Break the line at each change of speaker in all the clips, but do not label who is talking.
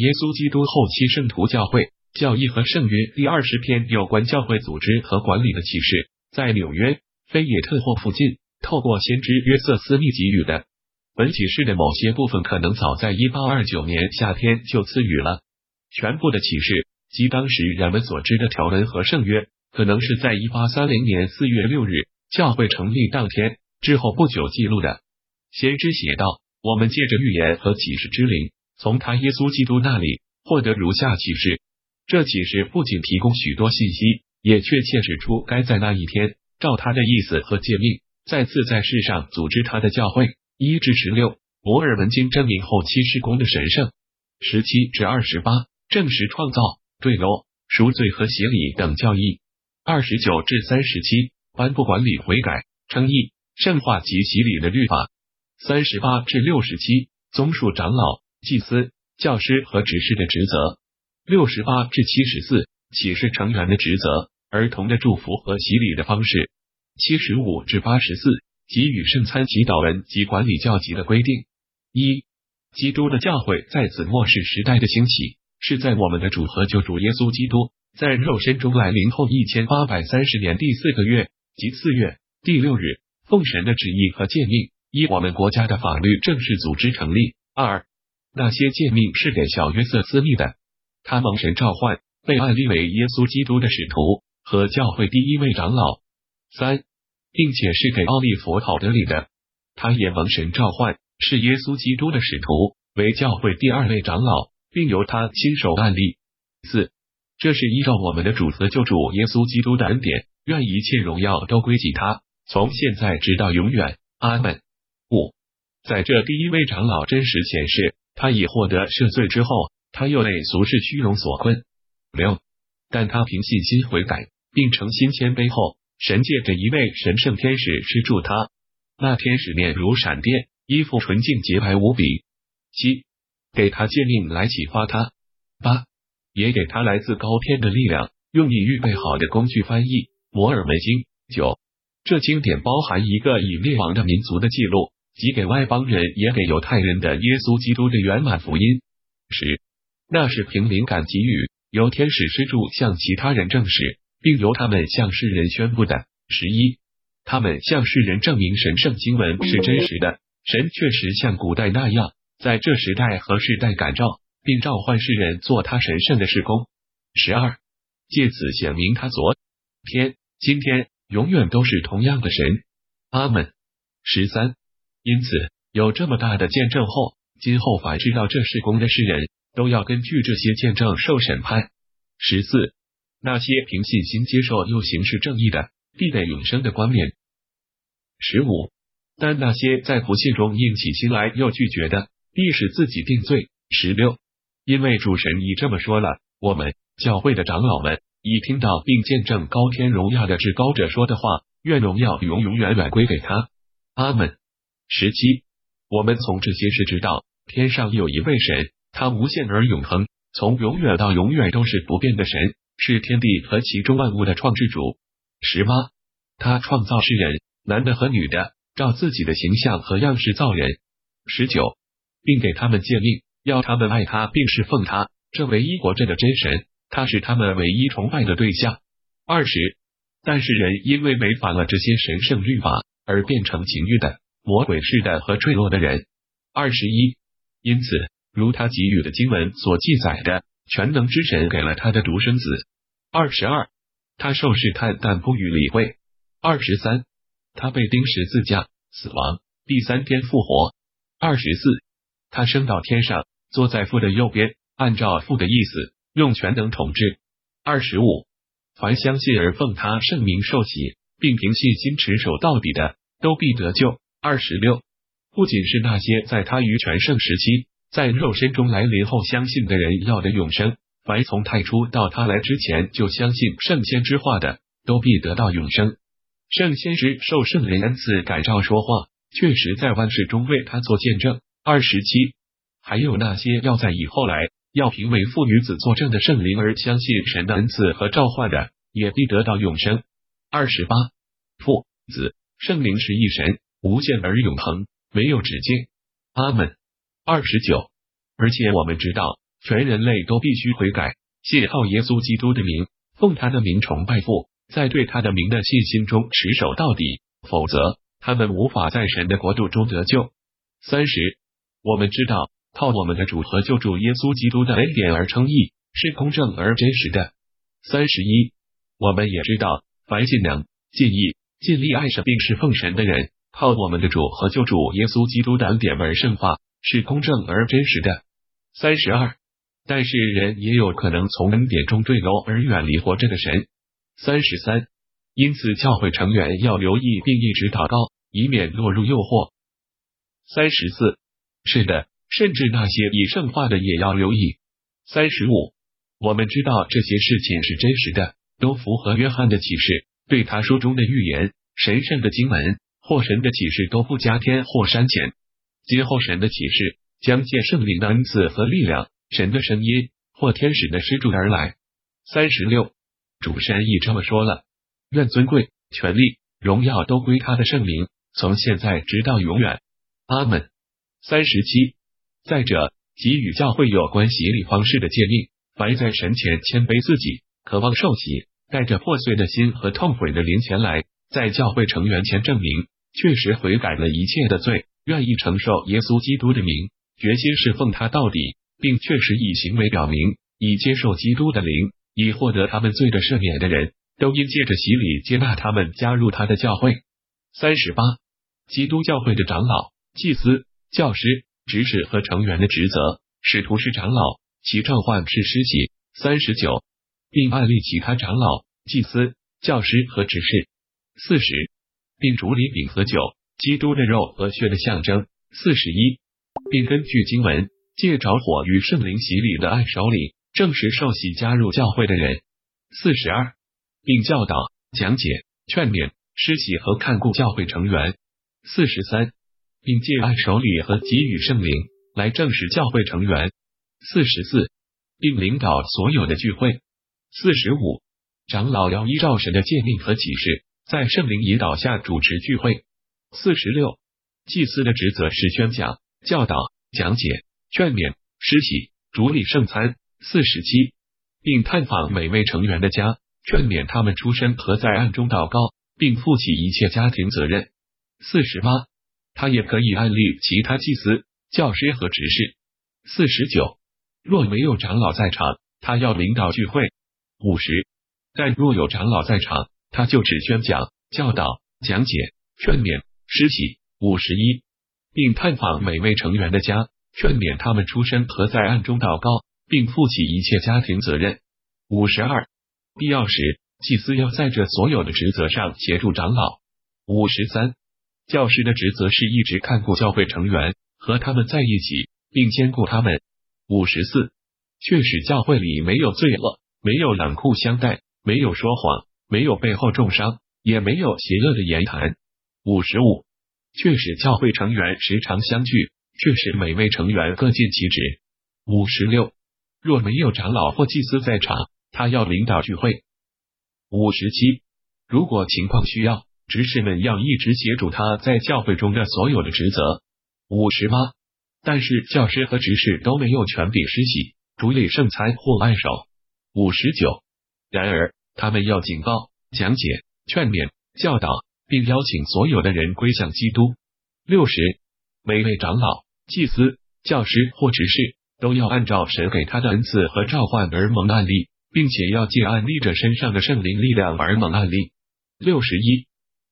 耶稣基督后期圣徒教会教义和圣约第二十篇有关教会组织和管理的启示，在纽约菲野特霍附近，透过先知约瑟斯密给予的。本启示的某些部分可能早在一八二九年夏天就赐予了，全部的启示及当时人们所知的条文和圣约，可能是在一八三零年四月六日教会成立当天之后不久记录的。先知写道：“我们借着预言和启示之灵，从他耶稣基督那里获得如下启示。这启示不仅提供许多信息，也确切指出该在那一天照他的意思和诫命，再次在世上组织他的教会。”一至十六，摩尔文经证明后期施工的神圣；十七至二十八，证实创造、对驴、赎罪和洗礼等教义；二十九至三十七，颁布管理悔改、称义、圣化及洗礼的律法；三十八至六十七，综述长老、祭司、教师和执事的职责；六十八至七十四，启示成员的职责、儿童的祝福和洗礼的方式；七十五至八十四。给予圣餐祈祷文及管理教籍的规定。一、基督的教会在此末世时代的兴起，是在我们的主和救主耶稣基督在肉身中来临后一千八百三十年第四个月即四月第六日，奉神的旨意和诫命，依我们国家的法律正式组织成立。二、那些诫命是给小约瑟斯密的，他蒙神召唤，被按立为耶稣基督的使徒和教会第一位长老。三。并且是给奥利弗考德里的，他也蒙神召唤，是耶稣基督的使徒，为教会第二位长老，并由他亲手按立。四，这是依照我们的主和救主耶稣基督的恩典，愿一切荣耀都归给他，从现在直到永远。阿门。五，在这第一位长老真实显示，他已获得赦罪之后，他又被俗世虚荣所困。六，但他凭信心悔改，并诚心谦卑后。神借着一位神圣天使施助他，那天使面如闪电，衣服纯净洁白无比。七，给他诫命来启发他。八，也给他来自高天的力量，用你预备好的工具翻译摩尔门经。九，这经典包含一个以列王的民族的记录，即给外邦人也给犹太人的耶稣基督的圆满福音。十，那是凭灵感给予，由天使施助向其他人证实。并由他们向世人宣布的。十一，他们向世人证明神圣经文是真实的，神确实像古代那样，在这时代和世代感召，并召唤世人做他神圣的事工。十二，借此显明他昨天、今天、永远都是同样的神。阿门。十三，因此有这么大的见证后，今后凡知道这事工的世人都要根据这些见证受审判。十四。那些凭信心接受又行事正义的，必得永生的冠冕。十五，但那些在不信中硬起心来又拒绝的，必使自己定罪。十六，因为主神已这么说了，我们教会的长老们已听到并见证高天荣耀的至高者说的话，愿荣耀永永远远归给他。阿门。十七，我们从这些事知道，天上有一位神，他无限而永恒，从永远到永远都是不变的神。是天地和其中万物的创制主。十八，他创造世人，男的和女的，照自己的形象和样式造人。十九，并给他们诫命，要他们爱他，并侍奉他，这唯一活着的真神，他是他们唯一崇拜的对象。二十，但是人因为违反了这些神圣律法，而变成情欲的、魔鬼式的和坠落的人。二十一，因此，如他给予的经文所记载的，全能之神给了他的独生子。二十二，他受试探，但不予理会。二十三，他被钉十字架，死亡，第三天复活。二十四，他升到天上，坐在父的右边，按照父的意思，用权能统治。二十五，凡相信而奉他圣名受洗，并凭信心持守到底的，都必得救。二十六，不仅是那些在他于全盛时期，在肉身中来临后相信的人要的永生。凡从太初到他来之前就相信圣先知话的，都必得到永生。圣先知受圣灵恩赐感召说话，确实在万事中为他做见证。二十七，还有那些要在以后来，要凭为父与子作证的圣灵而相信神的恩赐和召唤的，也必得到永生。二十八，父子圣灵是一神，无限而永恒，没有止境。阿门。二十九，而且我们知道。全人类都必须悔改，信靠耶稣基督的名，奉他的名崇拜父，在对他的名的信心中持守到底，否则他们无法在神的国度中得救。三十，我们知道，靠我们的主和救主耶稣基督的恩典而称义，是公正而真实的。三十一，我们也知道，凡尽能、尽意、尽力爱神并侍奉神的人，靠我们的主和救主耶稣基督的恩典而圣化，是公正而真实的。三十二，但是人也有可能从恩典中坠落而远离活着的神。三十三，因此教会成员要留意并一直祷告，以免落入诱惑。三十四，是的，甚至那些已圣化的也要留意。三十五，我们知道这些事情是真实的，都符合约翰的启示，对他书中的预言、神圣的经文或神的启示都不加添或删减。今后神的启示将借圣灵的恩赐和力量、神的声音或天使的施助而来。三十六，主神已这么说了：愿尊贵、权力、荣耀都归他的圣名，从现在直到永远。阿门。三十七，再者，给予教会有关洗礼方式的诫命，凡在神前谦卑自己，渴望受洗，带着破碎的心和痛悔的灵前来，在教会成员前证明确实悔改了一切的罪，愿意承受耶稣基督的名，决心侍奉他到底，并确实以行为表明已接受基督的灵，以获得他们罪的赦免的人，都应借着洗礼接纳他们加入他的教会。三十八，基督教会的长老、祭司、教师、执事和成员的职责，使徒是长老，其召唤是师级。三十九，并案例其他长老、祭司、教师和执事。四十，并主礼饼和酒，基督的肉和血的象征。四十一，并根据经文，借着火与圣灵洗礼的按手礼，证实受洗加入教会的人。四十二，并教导、讲解、劝勉、施洗和看顾教会成员。四十三，并借按手礼和给予圣灵来证实教会成员。四十四，并领导所有的聚会。四十五，长老要依照神的诫命和启示，在圣灵引导下主持聚会。四十六，祭司的职责是宣讲、教导、讲解、劝勉、施洗、主礼圣餐。四十七，并探访每位成员的家，劝勉他们出生和在暗中祷告，并负起一切家庭责任。四十八。他也可以案例其他祭司、教师和执事。四十九，若没有长老在场，他要领导聚会。五十，但若有长老在场，他就只宣讲、教导、讲解、劝勉、施洗。五十一，并探访每位成员的家，劝勉他们出生和在暗中祷告，并负起一切家庭责任。五十二，必要时，祭司要在这所有的职责上协助长老。五十三。教师的职责是一直看顾教会成员，和他们在一起，并兼顾他们。五十四，确使教会里没有罪恶，没有冷酷相待，没有说谎，没有背后中伤，也没有邪恶的言谈。五十五，确实教会成员时常相聚，确实每位成员各尽其职。五十六，若没有长老或祭司在场，他要领导聚会。五十七，如果情况需要。执事们要一直协助他在教会中的所有的职责。五十八，但是教师和执事都没有权柄施洗、主礼圣餐或按手。五十九，然而他们要警告、讲解、劝勉、教导，并邀请所有的人归向基督。六十，每位长老、祭司、教师或执事都要按照神给他的恩赐和召唤而蒙案例，并且要借案例者身上的圣灵力量而蒙案例。六十一。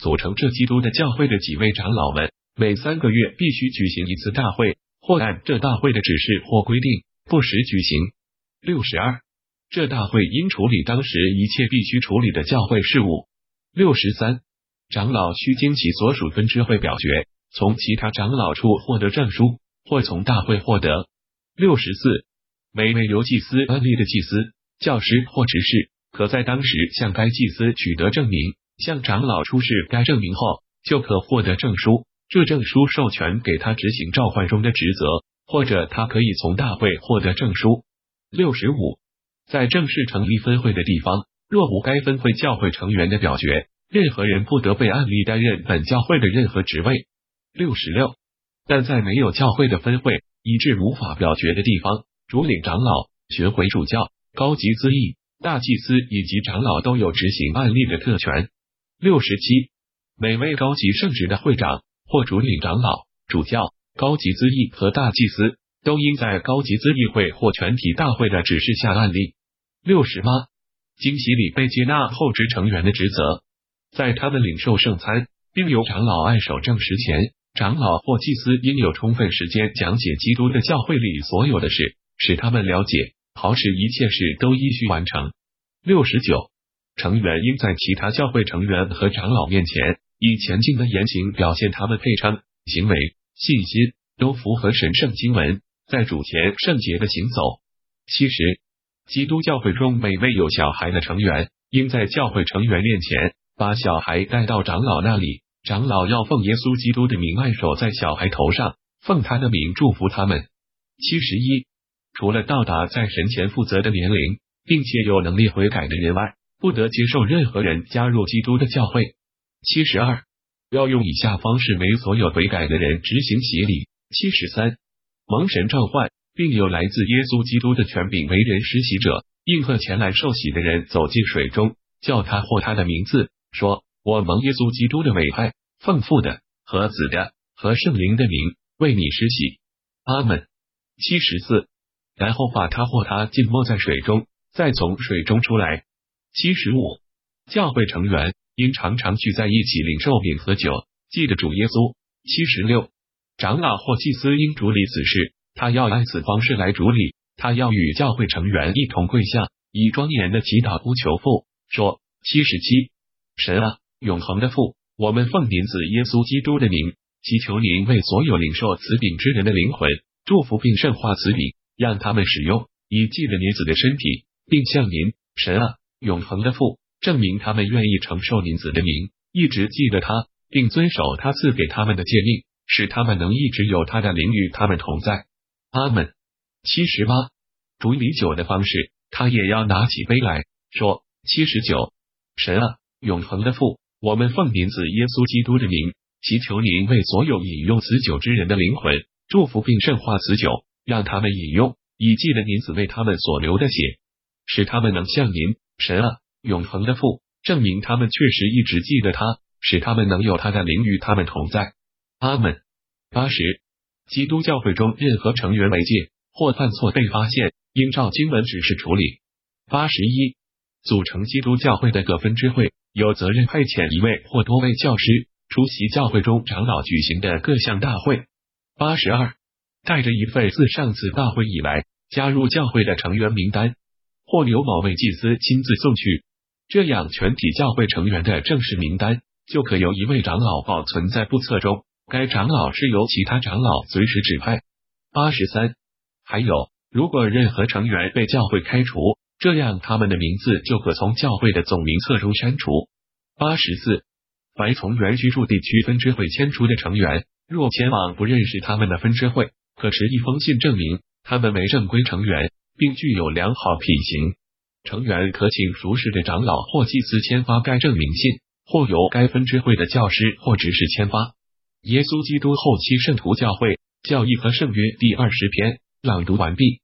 组成这基督的教会的几位长老们，每三个月必须举行一次大会，或按这大会的指示或规定不时举行。六十二，这大会应处理当时一切必须处理的教会事务。六十三，长老需经其所属分支会表决，从其他长老处获得证书，或从大会获得。六十四，每位由祭司案例的祭司、教师或执事，可在当时向该祭司取得证明。向长老出示该证明后，就可获得证书。这证书授权给他执行召唤中的职责，或者他可以从大会获得证书。六十五，在正式成立分会的地方，若无该分会教会成员的表决，任何人不得被案例担任本教会的任何职位。六十六，但在没有教会的分会以致无法表决的地方，主领长老、巡回主教、高级资议、大祭司以及长老都有执行案例的特权。六十七，每位高级圣职的会长或主领长老、主教、高级资议和大祭司都应在高级资议会或全体大会的指示下案例。六十八，惊喜礼被接纳后职成员的职责，在他们领受圣餐并由长老按手证实前，长老或祭司应有充分时间讲解基督的教会里所有的事，使他们了解，好使一切事都依序完成。六十九，成员应在其他教会成员和长老面前，以前进的言行表现他们配称、行为、信心都符合神圣经文，在主前圣洁的行走。七十，基督教会中每位有小孩的成员，应在教会成员面前把小孩带到长老那里。长老要奉耶稣基督的名按手在小孩头上，奉他的名祝福他们。七十一，除了到达在神前负责的年龄，并且有能力悔改的人外，不得接受任何人加入基督的教会。七十二，要用以下方式为所有悔改的人执行洗礼。七十三，蒙神召唤，并有来自耶稣基督的权柄为人施洗者，应和前来受洗的人走进水中，叫他或他的名字，说。我蒙耶稣基督的委派，奉父的和子的和圣灵的名为你施洗。阿门。七十四，然后把他或他浸没在水中，再从水中出来。七十五，教会成员应常常聚在一起领受饼和酒，记得主耶稣。七十六，长老或祭司应主理此事，他要按此方式来主理，他要与教会成员一同跪下，以庄严的祈祷呼求父，说。七十七，神啊。永恒的父，我们奉您子耶稣基督的名，祈求您为所有领受此饼之人的灵魂祝福并圣化此饼，让他们使用，以记得您子的身体，并向您神啊，永恒的父，证明他们愿意承受您子的名，一直记得他，并遵守他赐给他们的诫命，使他们能一直有他的灵与他们同在。阿门。七十八，主礼酒的方式，他也要拿起杯来说。七十九，神啊，永恒的父。我们奉您子耶稣基督的名，祈求您为所有饮用此酒之人的灵魂祝福并圣化此酒，让他们饮用，以记得您子为他们所流的血，使他们能向您神啊，永恒的父，证明他们确实一直记得他，使他们能有他的灵与他们同在。阿门。八十，基督教会中任何成员违戒或犯错被发现，应照经文指示处理。八十一，组成基督教会的各分支会。有责任派遣一位或多位教师出席教会中长老举行的各项大会。八十二，带着一份自上次大会以来加入教会的成员名单，或由某位祭司亲自送去，这样全体教会成员的正式名单就可由一位长老保存在簿册中。该长老是由其他长老随时指派。八十三，还有，如果任何成员被教会开除。这样，他们的名字就可从教会的总名册中删除。八十四，凡从原居住地区分支会迁出的成员，若前往不认识他们的分支会，可持一封信证明他们为正规成员，并具有良好品行。成员可请熟识的长老或祭司签发该证明信，或由该分支会的教师或执事签发。耶稣基督后期圣徒教会教义和圣约第二十篇朗读完毕。